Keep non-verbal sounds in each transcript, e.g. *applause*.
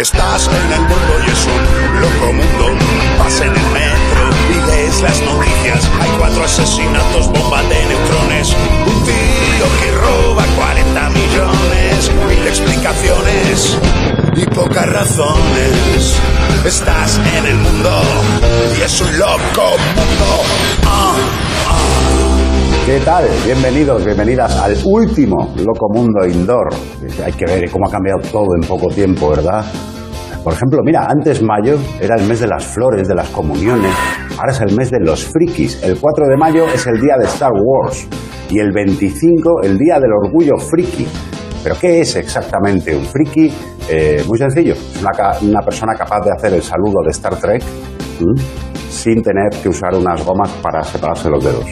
Estás en el mundo y es un loco mundo. Vas en el metro y lees las noticias. Hay cuatro asesinatos, bomba de neutrones. Un tío que roba 40 millones. Mil explicaciones y pocas razones. Estás en el mundo y es un loco mundo. Ah, ah. ¿Qué tal? Bienvenidos, bienvenidas al último Loco Mundo Indoor. Hay que ver cómo ha cambiado todo en poco tiempo, ¿verdad? Por ejemplo, mira, antes mayo era el mes de las flores, de las comuniones, ahora es el mes de los frikis. El 4 de mayo es el día de Star Wars y el 25 el día del orgullo friki. ¿Pero qué es exactamente un friki? Eh, muy sencillo, es una, una persona capaz de hacer el saludo de Star Trek sin tener que usar unas gomas para separarse los dedos.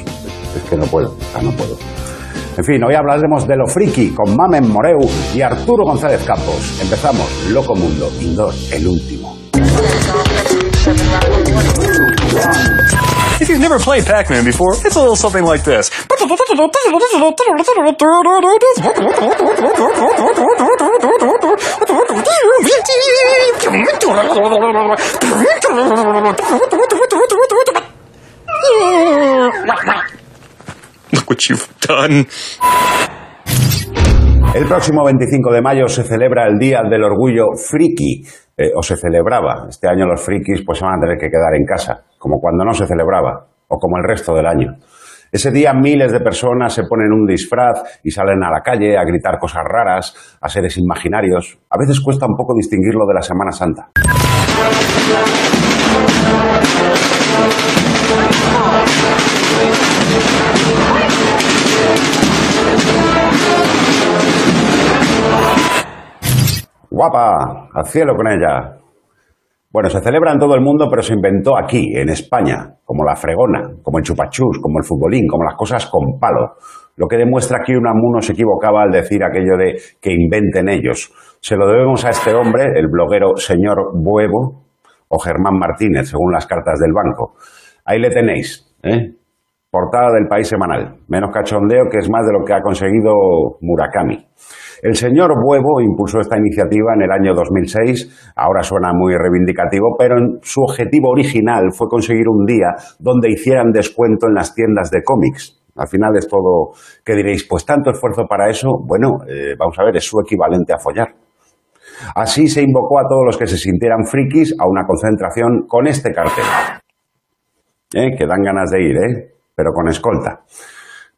Es que no puedo, no puedo. En fin, hoy hablaremos de lo friki con Mamen Moreu y Arturo González Campos. Empezamos, Loco Mundo, Indoor, el último. If you've never played Pac-Man before, it's a little something like this. *laughs* El próximo 25 de mayo se celebra el Día del Orgullo Friki, eh, o se celebraba. Este año los frikis pues se van a tener que quedar en casa, como cuando no se celebraba, o como el resto del año. Ese día miles de personas se ponen un disfraz y salen a la calle a gritar cosas raras, a seres imaginarios. A veces cuesta un poco distinguirlo de la Semana Santa. Guapa, al cielo con ella. Bueno, se celebra en todo el mundo, pero se inventó aquí, en España, como la fregona, como el chupachús, como el futbolín, como las cosas con palo. Lo que demuestra que Unamuno se equivocaba al decir aquello de que inventen ellos. Se lo debemos a este hombre, el bloguero señor Buevo, o Germán Martínez, según las cartas del banco. Ahí le tenéis, ¿eh? Portada del País Semanal. Menos cachondeo que es más de lo que ha conseguido Murakami. El señor Buevo impulsó esta iniciativa en el año 2006, ahora suena muy reivindicativo, pero su objetivo original fue conseguir un día donde hicieran descuento en las tiendas de cómics. Al final es todo, ¿qué diréis? Pues tanto esfuerzo para eso, bueno, eh, vamos a ver, es su equivalente a follar. Así se invocó a todos los que se sintieran frikis a una concentración con este cartel. ¿Eh? Que dan ganas de ir, ¿eh? Pero con escolta.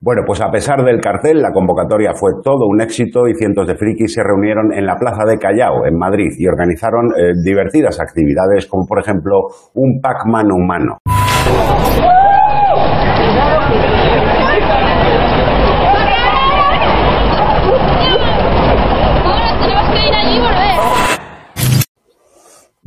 Bueno, pues a pesar del cartel, la convocatoria fue todo un éxito y cientos de frikis se reunieron en la Plaza de Callao, en Madrid, y organizaron eh, divertidas actividades como, por ejemplo, un Pac-Man humano. Ahora tenemos que ir allí y volver.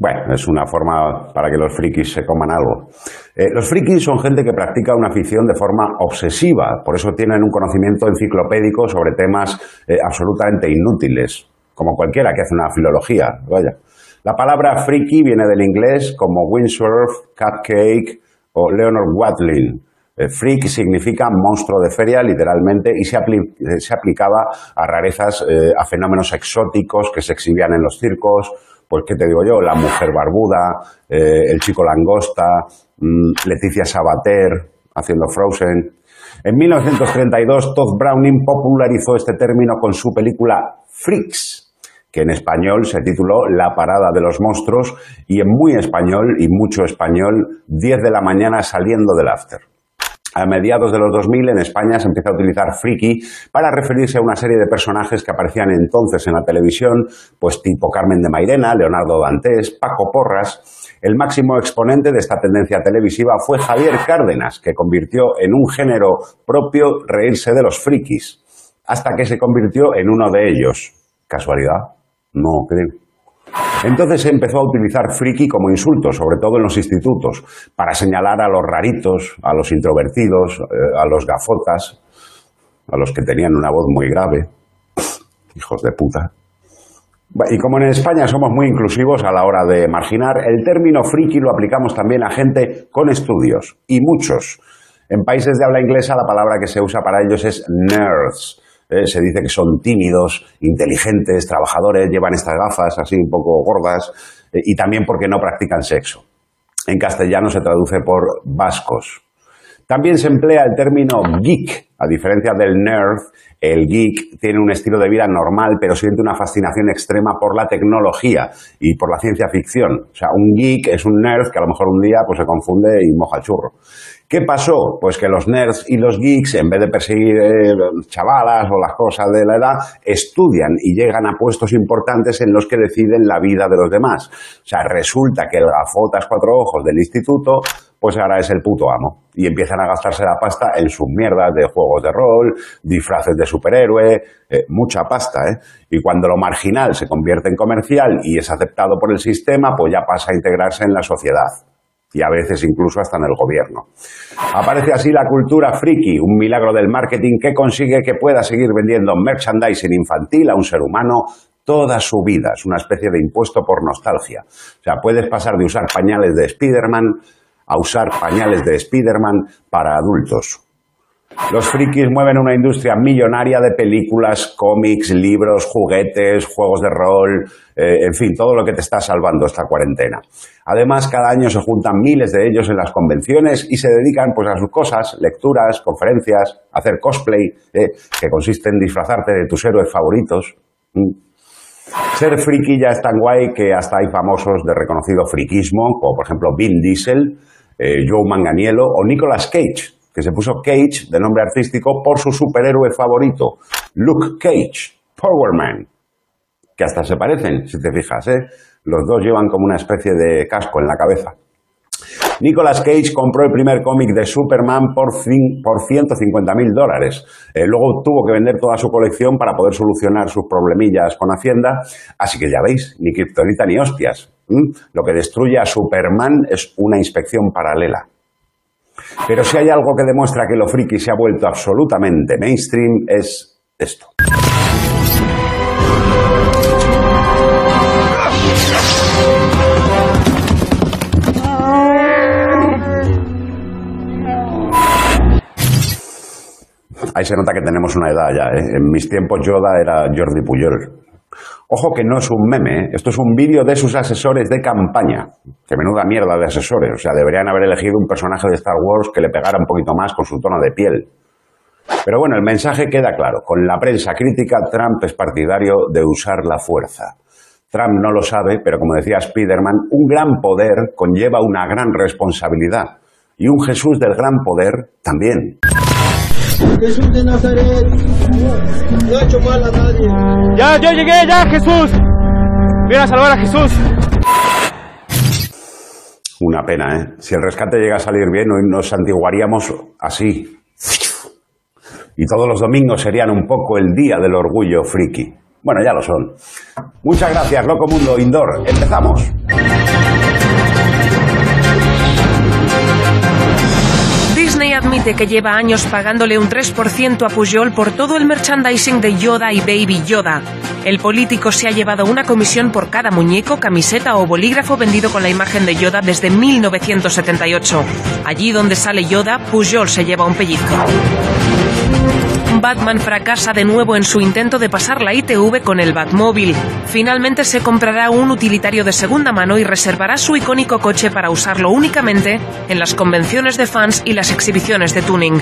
Bueno, es una forma para que los frikis se coman algo. Eh, los frikis son gente que practica una afición de forma obsesiva, por eso tienen un conocimiento enciclopédico sobre temas eh, absolutamente inútiles, como cualquiera que hace una filología. Vaya. La palabra friki viene del inglés como windsurf, cupcake o Leonard Watling. Eh, freak significa monstruo de feria, literalmente, y se, apli- se aplicaba a rarezas, a fenómenos exóticos que se exhibían en los circos, pues, ¿qué te digo yo? La mujer barbuda, eh, el chico langosta, mm, Leticia Sabater haciendo Frozen. En 1932, Todd Browning popularizó este término con su película Freaks, que en español se tituló La parada de los monstruos y en muy español y mucho español, 10 de la mañana saliendo del after. A mediados de los 2000 en España se empieza a utilizar friki para referirse a una serie de personajes que aparecían entonces en la televisión, pues tipo Carmen de Mairena, Leonardo Dantes, Paco Porras. El máximo exponente de esta tendencia televisiva fue Javier Cárdenas, que convirtió en un género propio reírse de los frikis, hasta que se convirtió en uno de ellos. ¿Casualidad? No creo. Entonces se empezó a utilizar friki como insulto, sobre todo en los institutos, para señalar a los raritos, a los introvertidos, eh, a los gafotas, a los que tenían una voz muy grave. *sniffs* Hijos de puta. Y como en España somos muy inclusivos a la hora de marginar, el término friki lo aplicamos también a gente con estudios, y muchos. En países de habla inglesa la palabra que se usa para ellos es nerds, eh, se dice que son tímidos, inteligentes, trabajadores, llevan estas gafas así un poco gordas eh, y también porque no practican sexo. En castellano se traduce por vascos. También se emplea el término geek. A diferencia del nerd, el geek tiene un estilo de vida normal, pero siente una fascinación extrema por la tecnología y por la ciencia ficción. O sea, un geek es un nerd que a lo mejor un día pues, se confunde y moja el churro. ¿Qué pasó? Pues que los nerds y los geeks, en vez de perseguir eh, chavalas o las cosas de la edad, estudian y llegan a puestos importantes en los que deciden la vida de los demás. O sea, resulta que el gafotas cuatro ojos del instituto pues ahora es el puto amo. Y empiezan a gastarse la pasta en sus mierdas de juegos de rol, disfraces de superhéroe, eh, mucha pasta, ¿eh? Y cuando lo marginal se convierte en comercial y es aceptado por el sistema, pues ya pasa a integrarse en la sociedad. Y a veces incluso hasta en el gobierno. Aparece así la cultura friki, un milagro del marketing que consigue que pueda seguir vendiendo merchandising infantil a un ser humano toda su vida. Es una especie de impuesto por nostalgia. O sea, puedes pasar de usar pañales de Spider-Man a usar pañales de Spider-Man para adultos. Los frikis mueven una industria millonaria de películas, cómics, libros, juguetes, juegos de rol, eh, en fin, todo lo que te está salvando esta cuarentena. Además, cada año se juntan miles de ellos en las convenciones y se dedican pues, a sus cosas, lecturas, conferencias, hacer cosplay, eh, que consiste en disfrazarte de tus héroes favoritos. Mm. Ser friki ya es tan guay que hasta hay famosos de reconocido friquismo, como por ejemplo Vin Diesel, eh, Joe Manganiello o Nicolas Cage, que se puso Cage de nombre artístico por su superhéroe favorito, Luke Cage, Power Man, que hasta se parecen, si te fijas, ¿eh? Los dos llevan como una especie de casco en la cabeza. Nicolas Cage compró el primer cómic de Superman por, por 150 mil dólares. Eh, luego tuvo que vender toda su colección para poder solucionar sus problemillas con Hacienda. Así que ya veis, ni kriptonita ni hostias. Lo que destruye a Superman es una inspección paralela. Pero si hay algo que demuestra que lo friki se ha vuelto absolutamente mainstream es esto. Ahí se nota que tenemos una edad ya. ¿eh? En mis tiempos Yoda era Jordi Puyol. Ojo que no es un meme, ¿eh? esto es un vídeo de sus asesores de campaña. Que menuda mierda de asesores. O sea, deberían haber elegido un personaje de Star Wars que le pegara un poquito más con su tono de piel. Pero bueno, el mensaje queda claro. Con la prensa crítica, Trump es partidario de usar la fuerza. Trump no lo sabe, pero como decía Spiderman, un gran poder conlleva una gran responsabilidad. Y un Jesús del gran poder también. Jesús de Nazaret, no ha hecho mal a nadie. Ya, ya llegué, ya, Jesús. Viene a salvar a Jesús. Una pena, ¿eh? Si el rescate llega a salir bien, hoy nos antiguaríamos así. Y todos los domingos serían un poco el día del orgullo friki. Bueno, ya lo son. Muchas gracias, Loco Mundo Indoor. Empezamos. Admite que lleva años pagándole un 3% a Pujol por todo el merchandising de Yoda y Baby Yoda. El político se ha llevado una comisión por cada muñeco, camiseta o bolígrafo vendido con la imagen de Yoda desde 1978. Allí donde sale Yoda, Pujol se lleva un pellizco. Batman fracasa de nuevo en su intento de pasar la ITV con el Batmóvil. Finalmente se comprará un utilitario de segunda mano y reservará su icónico coche para usarlo únicamente en las convenciones de fans y las exhibiciones de tuning.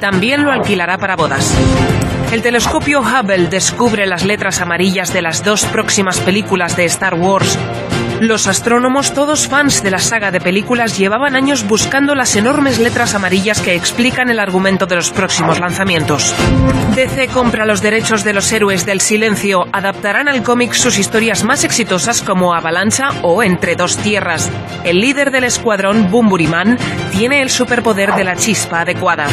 También lo alquilará para bodas. El telescopio Hubble descubre las letras amarillas de las dos próximas películas de Star Wars. Los astrónomos, todos fans de la saga de películas, llevaban años buscando las enormes letras amarillas que explican el argumento de los próximos lanzamientos. DC compra los derechos de los héroes del silencio, adaptarán al cómic sus historias más exitosas como Avalancha o Entre dos tierras. El líder del escuadrón, Bumburiman, tiene el superpoder de la chispa adecuada.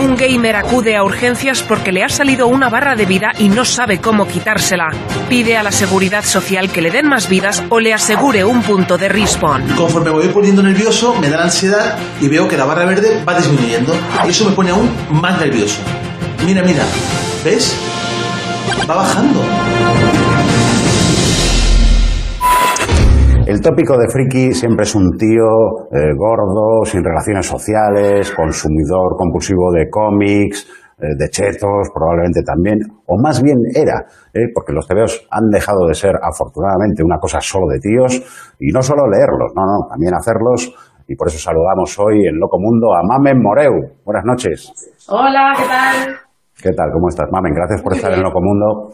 Un gamer acude a urgencias porque le ha salido una barra de vida y no sabe cómo quitársela. Pide a la seguridad social que le den más vidas o le asegure un punto de respawn. Conforme me voy poniendo nervioso, me da la ansiedad y veo que la barra verde va disminuyendo. Y eso me pone aún más nervioso. Mira, mira, ¿ves? Va bajando. El tópico de friki siempre es un tío eh, gordo, sin relaciones sociales, consumidor compulsivo de cómics, eh, de chetos, probablemente también, o más bien era, eh, porque los tebeos han dejado de ser, afortunadamente, una cosa solo de tíos, y no solo leerlos, no, no, también hacerlos, y por eso saludamos hoy en Loco Mundo a Mamen Moreu. Buenas noches. Hola, ¿qué tal? ¿Qué tal? ¿Cómo estás, Mamen? Gracias por estar en Loco Mundo.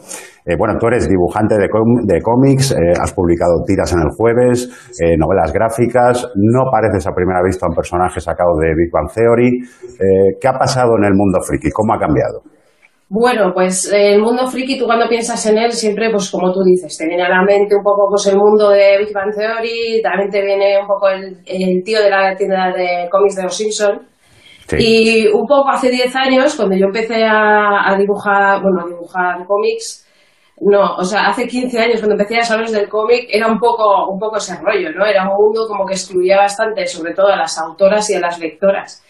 Eh, bueno, tú eres dibujante de, de cómics, eh, has publicado tiras en el jueves, eh, novelas gráficas, no pareces a primera vista un personaje sacado de Big Bang Theory. ¿Qué ha pasado en el mundo friki? ¿Cómo ha cambiado? Bueno, pues el mundo friki, tú cuando piensas en él, siempre, pues como tú dices, te viene a la mente un poco pues el mundo de Big Bang Theory, también te viene un poco el, el tío de la tienda de cómics de los Simpson. Sí. Y un poco hace 10 años, cuando yo empecé a, a dibujar, bueno, a dibujar cómics, no, o sea, hace 15 años cuando empecé a saber del cómic, era un poco, un poco ese rollo, ¿no? Era un mundo como que excluía bastante, sobre todo a las autoras y a las lectoras.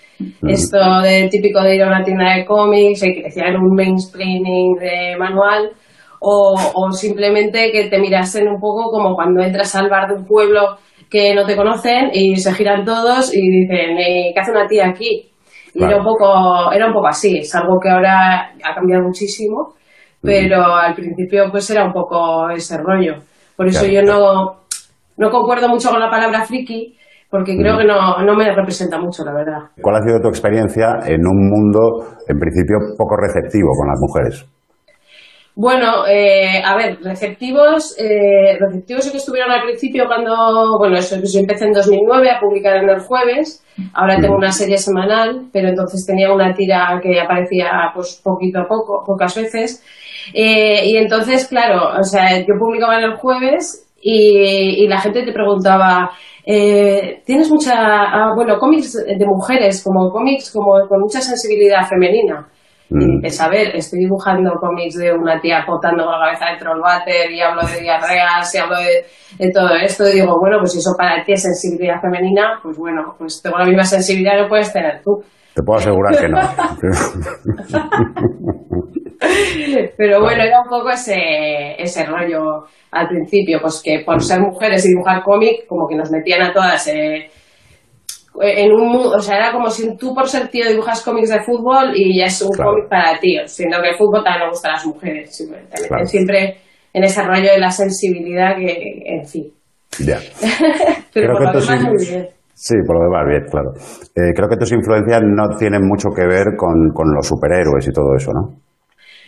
Esto de típico de ir a una tienda de cómics y que te un mainsplaining de manual o, o simplemente que te mirasen un poco como cuando entras al bar de un pueblo que no te conocen y se giran todos y dicen, eh, ¿qué hace una tía aquí? Y Claro. era un poco, era un poco así, es algo que ahora ha cambiado muchísimo, pero al principio pues era un poco ese rollo. Por eso Claro, yo no, no concuerdo mucho con la palabra friki, porque creo que no, no me representa mucho, la verdad. ¿Cuál ha sido tu experiencia en un mundo, en principio, poco receptivo con las mujeres? Bueno, eh, a ver, receptivos, eh, receptivos sí que estuvieron al principio cuando, bueno, eso, yo empecé en 2009 a publicar en el jueves, ahora tengo una serie semanal, pero entonces tenía una tira que aparecía pues poquito a poco, pocas veces, Eh, y entonces, claro, o sea, yo publicaba en el jueves y, y la gente te preguntaba, eh, tienes mucha, ah, bueno, cómics de mujeres, como cómics como con mucha sensibilidad femenina. Y Mm. a ver, estoy dibujando cómics de una tía potando con la cabeza de trollwater y hablo de diarreas y hablo de, de todo esto. Y digo, bueno, pues si eso para ti es sensibilidad femenina, pues bueno, pues tengo la misma sensibilidad que puedes tener tú. Te puedo asegurar que no. *laughs* Pero bueno, era un poco ese, ese rollo al principio, pues que por ser mujeres y dibujar cómic, como que nos metían a todas eh, en un o sea, era como si tú por ser tío dibujas cómics de fútbol y ya es un Claro. cómic para tíos, siendo que el fútbol también le gusta a las mujeres, Claro. siempre en ese rollo de la sensibilidad que, en fin. ya. *laughs* Pero Creo por que lo demás bien. Sí, por lo demás, bien, claro. Eh, creo que tus influencias no tienen mucho que ver con, con los superhéroes y todo eso, ¿no?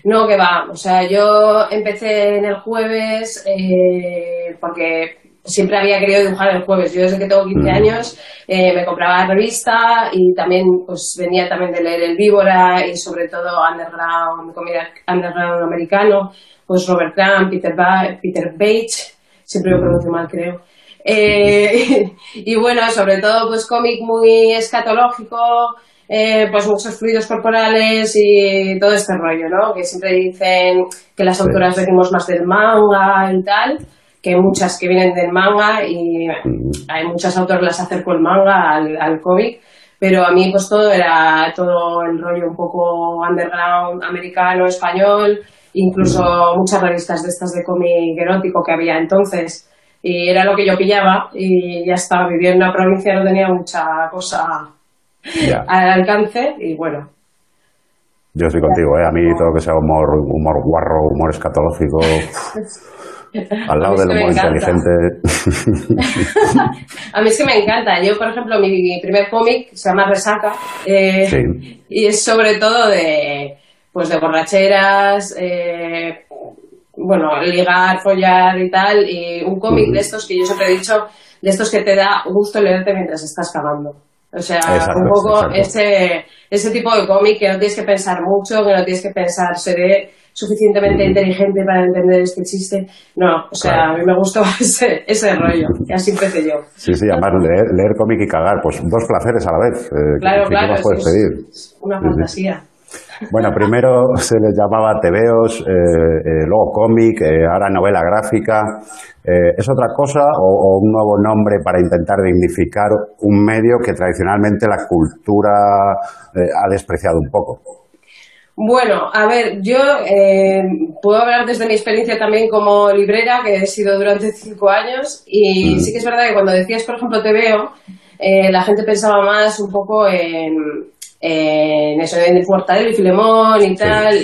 No, que va. O sea, yo empecé en el jueves eh, porque siempre había querido dibujar el jueves. Yo desde que tengo 15 Mm. años eh, me compraba la revista y también pues venía también de leer El Víbora y sobre todo underground, comida underground americano, pues Robert Crumb, Peter, ba Peter Page, siempre lo pronuncio mal creo. Eh, *laughs* y bueno, sobre todo pues cómic muy escatológico, eh, pues muchos fluidos corporales y todo este rollo, ¿no? Que siempre dicen que las autoras venimos más del manga y tal, que muchas que vienen del manga y hay muchas autoras las acerco el manga al, al cómic, pero a mí pues todo era todo el rollo un poco underground americano, español, incluso muchas revistas de estas de cómic erótico que había entonces. Y era lo que yo pillaba y ya estaba viviendo en una provincia no tenía mucha cosa al alcance y bueno, Yo estoy contigo, ¿eh? A mí todo lo que sea humor, humor guarro, humor escatológico, *laughs* al lado A mí es del que me humor encanta. inteligente. *laughs* a mí es que me encanta. Yo, por ejemplo, mi primer cómic se llama Resaca eh, Sí. y es sobre todo de pues de borracheras, eh, bueno, ligar, follar y tal, y un cómic de estos que yo siempre he dicho, de estos que te da gusto leerte mientras estás cagando. O sea, Exacto, un poco exacto. ese, ese tipo de cómic que no tienes que pensar mucho, que no tienes que pensar, seré suficientemente inteligente para entender este chiste. No, o sea, Claro. a mí me gustó *laughs* ese, ese rollo, y así empecé yo. Sí, sí, además leer, leer cómic y cagar, pues dos placeres a la vez. eh, Claro, ¿qué- ¿Qué claro, más puedes pedir? una Sí, sí. fantasía. Bueno, primero *laughs* se les llamaba tebeos, eh, eh, luego cómic, eh, ahora novela gráfica. Eh, ¿Es otra cosa o, o un nuevo nombre para intentar dignificar un medio que tradicionalmente la cultura ha despreciado un poco? Bueno, a ver, yo eh, puedo hablar desde mi experiencia también como librera, que he sido durante cinco años, y sí que es verdad que cuando decías, por ejemplo, te veo, eh, la gente pensaba más un poco en, en eso, en Mortadelo y Filemón y tal,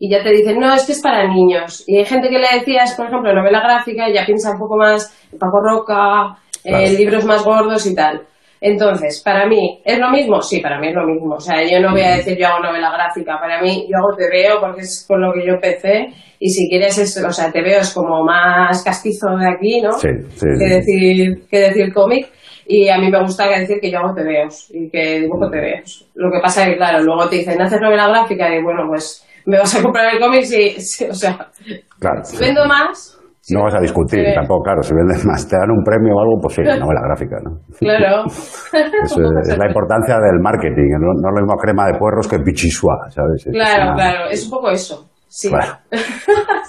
y ya te dicen, no, este es para niños. Y hay gente que le decías, por ejemplo, novela gráfica, y ya piensa un poco más en Paco Roca, en libros más gordos y tal. Entonces, para mí, ¿es lo mismo? Sí, para mí es lo mismo. O sea, yo no voy a decir yo hago novela gráfica. Para mí, yo hago TVO porque es con lo que yo empecé. Y si quieres, es, o sea, TVO es como más castizo de aquí, ¿no? Sí, sí, que sí. decir, que decir cómic. Y a mí me gusta decir que yo hago TVOs y que dibujo TVOs. Lo que pasa es que, claro, luego te dicen, ¿haces novela gráfica? Y bueno, pues me vas a comprar el cómic si, si- o sea, Claro. vendo más, No vas a discutir Sí. tampoco, claro. Si vendes más, te dan un premio o algo, pues sí, novela gráfica, ¿no? claro. *laughs* Es, es la importancia del marketing. No, no es lo mismo crema de puerros que pichisua, ¿sabes? Es Claro, una- claro, es un poco eso. Sí. Bueno. *laughs*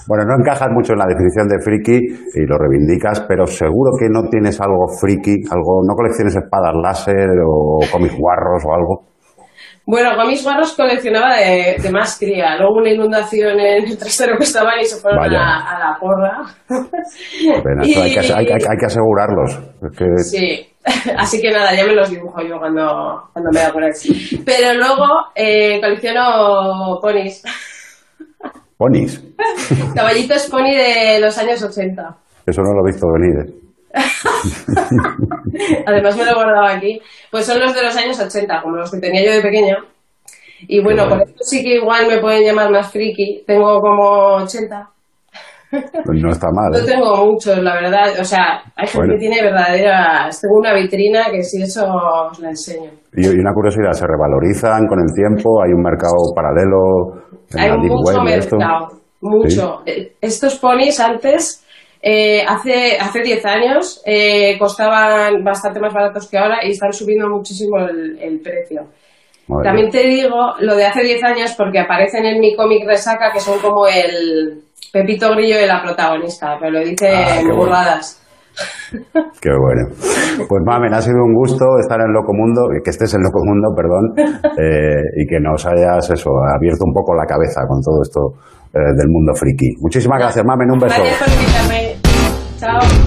Bueno, no encajas mucho en la definición de friki y lo reivindicas, pero seguro que no tienes algo friki, algo, no colecciones espadas láser o cómics guarros o algo. Bueno, con mis guarros coleccionaba de, de más cría. Luego una inundación en el trasero que estaban y se fueron Vaya. a, a la porra. Eso hay, que, Y- hay que- hay que asegurarlos. Es que- Sí, *laughs* así que nada, ya me los dibujo yo cuando, cuando me da por ahí. Pero luego eh, colecciono ponis, Ponis. *laughs* caballitos pony de los años 80. Eso no lo he visto venir. *laughs* Además me lo he guardado aquí. Pues son los de los años 80, como los que tenía yo de pequeña. Y bueno, por esto sí que igual me pueden llamar más friki. Tengo como 80. Pues no está mal. *laughs* No ¿eh? tengo muchos, la verdad. O sea, hay gente Bueno. que tiene verdaderas. Tengo una vitrina que si eso os la enseño. Y, una curiosidad, ¿se revalorizan con el tiempo? ¿Hay un mercado paralelo en Hay la mucho web de esto? mercado, mucho. Eh, Estos ponis antes, eh, hace hace 10 años, eh, costaban bastante más baratos que ahora y están subiendo muchísimo el, el precio. Madre También te digo lo de hace 10 años porque aparecen en mi cómic Resaca que son como el Pepito Grillo de la protagonista, pero lo dice Ah, en bueno. burradas. *laughs* Qué bueno. Pues Mamen, ha sido un gusto estar en Locomundo, que estés en Locomundo, perdón, *laughs* eh, y que nos hayas eso, abierto un poco la cabeza con todo esto eh, del mundo friki. Muchísimas gracias, Mamen, un beso. Gracias por out.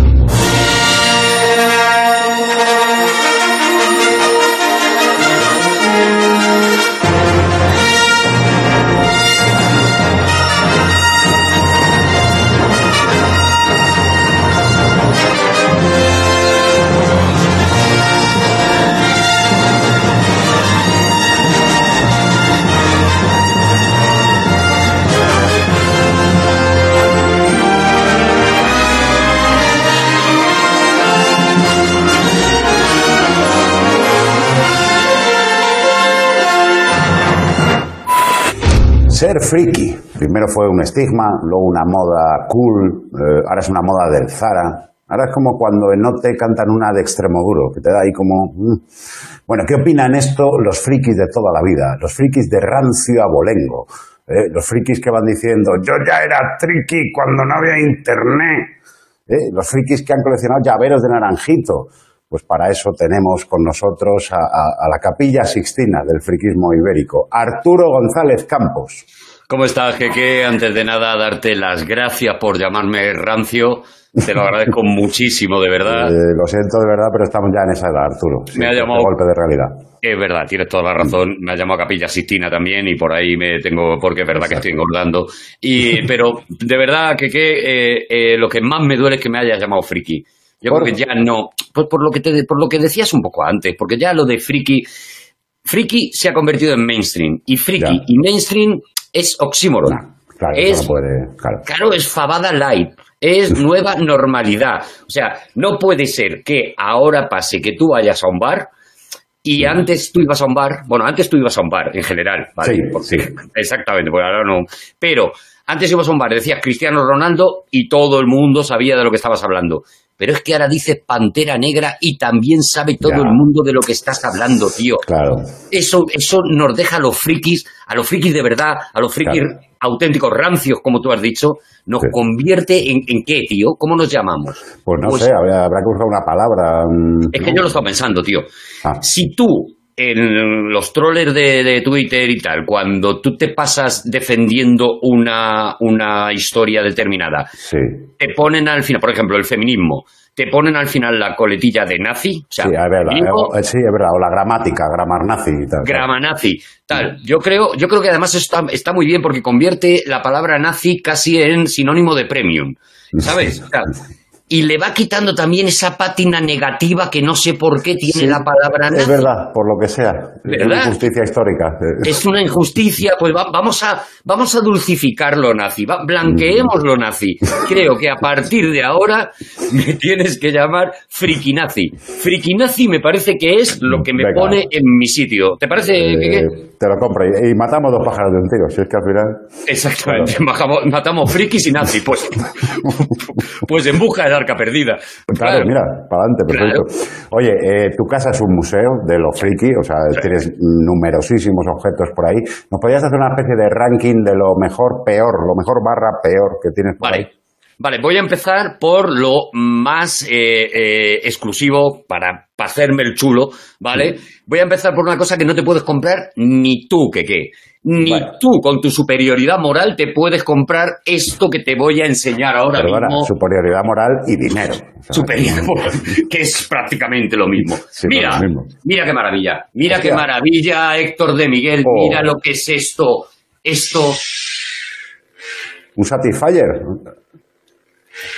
Ser friki. Primero fue un estigma, luego una moda cool, eh, ahora es una moda del Zara. Ahora es como cuando en Note cantan una de Extremoduro, que te da ahí como... mm. Bueno, ¿qué opinan esto los frikis de toda la vida? Los frikis de rancio abolengo. eh, los frikis que van diciendo, yo ya era friki cuando no había internet. eh, los frikis que han coleccionado llaveros de naranjito. Pues para eso tenemos con nosotros a, a- a la capilla sixtina del friquismo ibérico, Arturo González Campos. ¿Cómo estás, Jeque? Antes de nada, darte las gracias por llamarme rancio. Te lo agradezco *laughs* muchísimo, de verdad. Eh, lo siento de verdad, pero estamos ya en esa edad, Arturo. Sí, Me ha llamado- golpe de realidad. Es verdad, tienes toda la razón. Me ha llamado Capilla Sistina también y por ahí me tengo, porque es verdad que estoy engordando. Y, pero de verdad que, que eh, eh, lo que más me duele es que me hayas llamado friki. Yo ¿Por? creo que ya no, pues por lo que te, por lo que decías un poco antes, porque ya lo de friki, friki se ha convertido en mainstream y friki Ya. y mainstream es oxímoron. Claro, es eso no puede. Claro. Claro, es fabada light. Es nueva normalidad. O sea, no puede ser que ahora pase que tú vayas a un bar y antes tú ibas a un bar. Bueno, antes tú ibas a un bar en general, ¿vale? Sí, Porque- sí. Exactamente, porque ahora no. Pero antes ibas a un bar, decías Cristiano Ronaldo y todo el mundo sabía de lo que estabas hablando. Pero es que ahora dices Pantera Negra y también sabe todo Ya. el mundo de lo que estás hablando, tío. Claro. Eso, eso nos deja a los frikis, a los frikis de verdad, a los frikis Claro. auténticos, rancios, como tú has dicho, nos Sí. convierte en, en qué, tío? ¿Cómo nos llamamos? Pues no Pues- sé, habrá, habrá que buscar una palabra. mm, Es que yo lo estaba pensando, tío. Ah. Si tú, en los trollers de, de Twitter y tal, cuando tú te pasas defendiendo una, una historia determinada, Sí. te ponen al final, por ejemplo, el feminismo, te ponen al final la coletilla de nazi. O sea, Sí, es verdad. gringo, eh, sí, es verdad. O la gramática, gramar nazi y tal. grama nazi, tal. Yo creo, yo creo que además está, está muy bien porque convierte la palabra nazi casi en sinónimo de premium, ¿sabes? O sea, y le va quitando también esa pátina negativa que no sé por qué tiene Sí, la palabra nazi. Es verdad, por lo que sea. Es una injusticia histórica. Es una injusticia, pues va- vamos a vamos a dulcificar lo nazi, va- blanqueemos lo nazi. Creo que a partir de ahora me tienes que llamar friki nazi. Friki nazi me parece que es lo que me Venga. pone en mi sitio. ¿Te parece? eh, te lo compro. Y, y matamos dos pájaros de un tiro. Si es que al final. Exactamente, matamos frikis y nazi, pues, *laughs* pues en busca arca perdida. Claro, mira, para adelante, perfecto. Oye, eh, tu casa es un museo de lo friki, o sea, tienes numerosísimos objetos por ahí. ¿Nos podrías hacer una especie de ranking de lo mejor, peor, lo mejor barra peor que tienes por ahí? Vale. Voy a empezar por lo más eh, eh, exclusivo para, para hacerme el chulo, ¿vale? Voy a empezar por una cosa que no te puedes comprar ni tú, que qué. Ni tú, con tu superioridad moral, te puedes comprar esto que te voy a enseñar ahora mismo. superioridad moral y dinero. O sea, Superior, *laughs* que es prácticamente lo mismo. Sí, mira, lo mismo. mira qué maravilla, mira Hostia. qué maravilla, Héctor de Miguel, Oh. mira lo que es esto, esto, Un Satisfyer.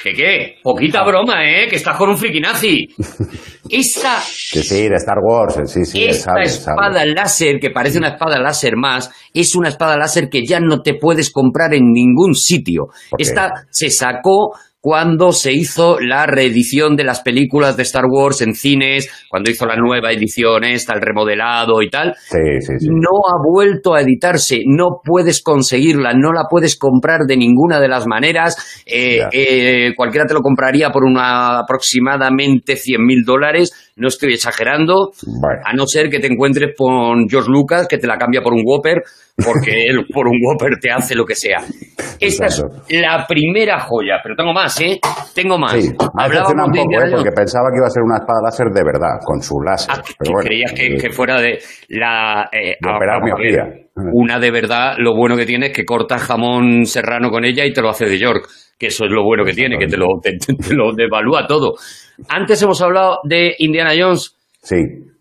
¿Qué qué? Poquita broma, ¿eh? Que estás con un friki nazi. *laughs* Esta, Que sí, de Star Wars. Sí, sí, esta sabe, espada sabe. láser, que parece una espada láser más, es una espada láser que ya no te puedes comprar en ningún sitio. Esta se sacó cuando se hizo la reedición de las películas de Star Wars en cines, cuando hizo la nueva edición esta, el remodelado y tal. Sí, sí, sí. No ha vuelto a editarse, no puedes conseguirla, no la puedes comprar de ninguna de las maneras. Eh, eh, cualquiera te lo compraría por una aproximadamente 100 mil dólares, no estoy exagerando, Bueno. a no ser que te encuentres con George Lucas, que te la cambia por un Whopper, porque *laughs* él por un Whopper te hace lo que sea. Esta es la primera joya, pero tengo más, ¿eh? Tengo más. Sí, me decepciona Hablábamos un poco, ¿eh? porque pensaba que iba a ser una espada láser de verdad, con su láser. Ah, pero bueno, creías que, eh, que fuera de la... eh, De ah, operar miopía. Una de verdad, lo bueno que tiene es que cortas jamón serrano con ella y te lo hace de York. Que eso es lo bueno que tiene, que te lo, te, te- te lo devalúa todo. Antes hemos hablado de Indiana Jones. Sí,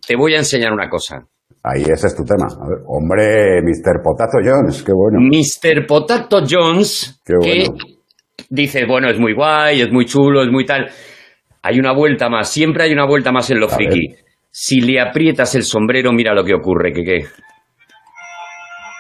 Te voy a enseñar una cosa. ahí ese es tu tema. A ver, hombre, Mr. Potato Jones, qué bueno. Mr. Potato Jones, Qué que bueno. dice, bueno, es muy guay, es muy chulo, es muy tal. Hay una vuelta más, siempre hay una vuelta más en lo A friki. ver. Si le aprietas el sombrero, mira lo que ocurre, que qué.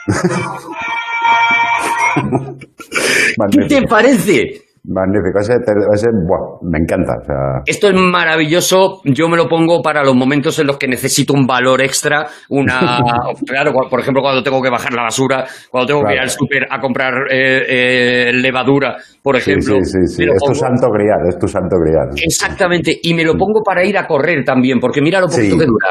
*laughs* ¿Qué te parece? Magnífico, ese, ese, buah, me encanta. O sea, Esto es maravilloso. Yo me lo pongo para los momentos en los que necesito un valor extra. Una, *laughs* claro, por ejemplo, cuando tengo que bajar la basura, cuando tengo que ir al súper a comprar eh, eh, levadura, por ejemplo. sí, sí, sí. Es tu santo grial, es tu santo grial. Exactamente. Y me lo pongo para ir a correr también, porque mira lo poquito que dura.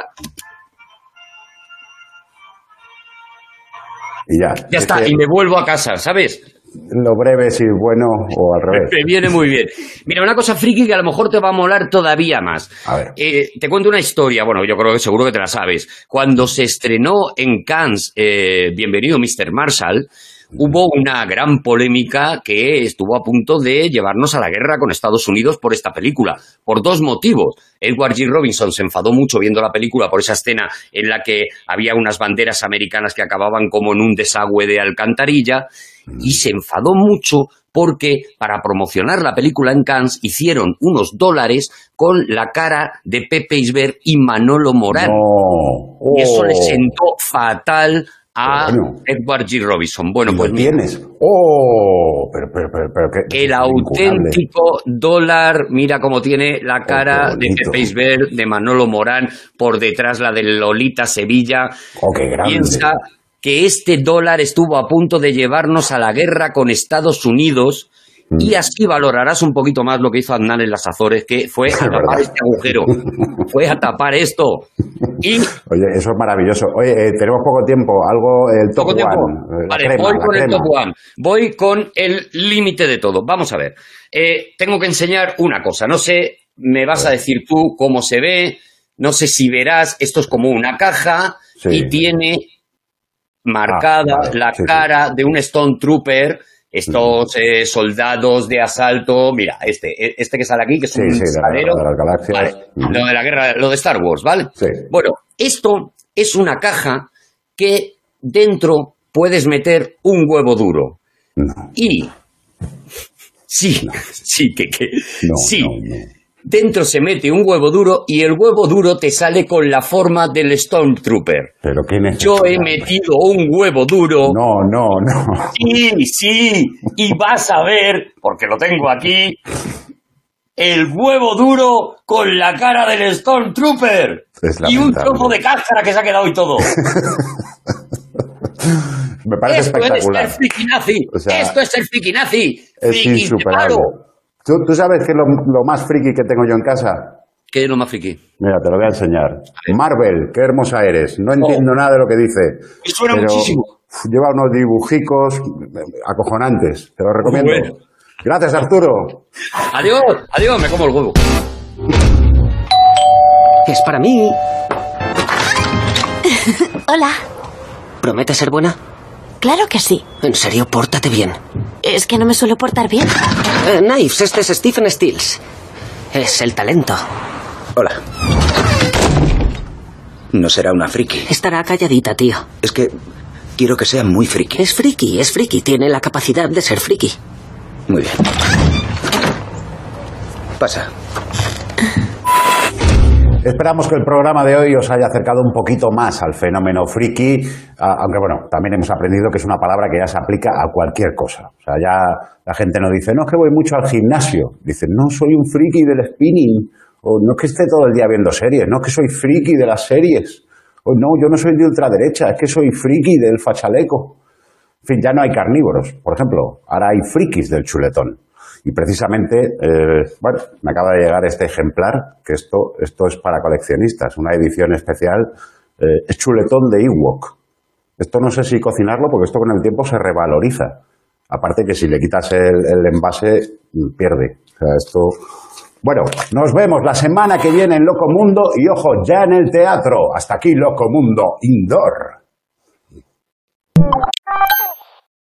Y ya. Ya Es está. que Y me vuelvo a casa, ¿sabes? Lo breve si bueno o al revés. *laughs* Me viene muy bien. Mira, una cosa friki que a lo mejor te va a molar todavía más. A ver. Eh, te cuento una historia, bueno, yo creo que seguro que te la sabes. Cuando se estrenó en Cannes eh, Bienvenido Mr. Marshall, hubo una gran polémica que estuvo a punto de llevarnos a la guerra con Estados Unidos por esta película, por dos motivos. Edward G. Robinson se enfadó mucho viendo la película por esa escena en la que había unas banderas americanas que acababan como en un desagüe de alcantarilla y se enfadó mucho porque para promocionar la película en Cannes hicieron unos dólares con la cara de Pepe Isbert y Manolo Morán. No. Y eso le Oh. sentó fatal a Bueno. Edward G. Robinson. Bueno, ¿Y pues lo tienes. ¡Oh! Pero, pero, pero, pero qué- el auténtico dólar, mira cómo tiene la cara de Oh, bonito. Pepe Isbert, de Manolo Morán, por detrás la de Lolita Sevilla. ¡Oh, qué grande! Piensa que este dólar estuvo a punto de llevarnos a la guerra con Estados Unidos. Y así valorarás un poquito más lo que hizo Aznar en las Azores, que fue *laughs* a tapar este agujero, fue a tapar esto. Y Oye, eso es maravilloso. Oye, eh, tenemos poco tiempo. Algo, el top poco one. eh, Vale, crema, voy con el top one. Voy con el límite de todo. Vamos a ver. Eh, tengo que enseñar una cosa. No sé, me vas a decir tú cómo se ve. No sé si verás. Esto es como una caja Sí. y tiene marcada Ah, vale, la sí, sí. cara de un Stone Trooper Estos eh, soldados de asalto, mira, este, e- este que sale aquí, que es Sí, un sí, de la de las Galaxias. vale, Mm. lo de la guerra, lo de Star Wars, ¿vale? Sí. Bueno, esto es una caja que dentro puedes meter un huevo duro. No, Y sí, *laughs* sí, que, que no, sí. Dentro se mete un huevo duro y el huevo duro te sale con la forma del Stormtrooper. Pero qué. Yo he metido un huevo duro. No, no, no. Sí, sí, y vas a ver, porque lo tengo aquí, el huevo duro con la cara del Stormtrooper. Es y un trozo de cáscara que se ha quedado y todo. *laughs* Me parece Esto es espectacular. friki nazi. O sea, Esto es ser friki nazi. Es insuperable. palo. ¿Tú, tú sabes qué es lo, lo más friki que tengo yo en casa? ¿Qué es lo más friki? Mira, te lo voy a enseñar. Marvel, qué hermosa eres. No entiendo nada de lo que dice. Me suena pero muchísimo. Lleva unos dibujicos acojonantes. Te lo recomiendo. Bueno. Gracias, Arturo. Adiós, adiós, me como el huevo. Es para mí. *laughs* Hola. ¿Promete ser buena? Claro que sí. En serio, pórtate bien. Es que no me suelo portar bien. Eh, Knives, este es Stephen Stills. Es el talento. Hola. No será una friki. Estará calladita, tío. Es que quiero que sea muy friki. Es friki, es friki. Tiene la capacidad de ser friki. Muy bien. Pasa. *laughs* Esperamos que el programa de hoy os haya acercado un poquito más al fenómeno friki, aunque bueno, también hemos aprendido que es una palabra que ya se aplica a cualquier cosa. O sea, ya la gente no dice, no es que voy mucho al gimnasio, dicen, no, soy un friki del spinning, o no es que esté todo el día viendo series, no es que soy friki de las series, o no, yo no soy de ultraderecha, es que soy friki del fachaleco. En fin, ya no hay carnívoros, por ejemplo, ahora hay frikis del chuletón. Y precisamente, eh, bueno, me acaba de llegar este ejemplar, que esto, esto es para coleccionistas, una edición especial, eh, chuletón de Ewok. Esto no sé si cocinarlo porque esto con el tiempo se revaloriza. Aparte que si le quitas el, el envase, mm, pierde. O sea, esto... Bueno, nos vemos la semana que viene en Loco Mundo y ojo, ya en el teatro. Hasta aquí Loco Mundo Indoor.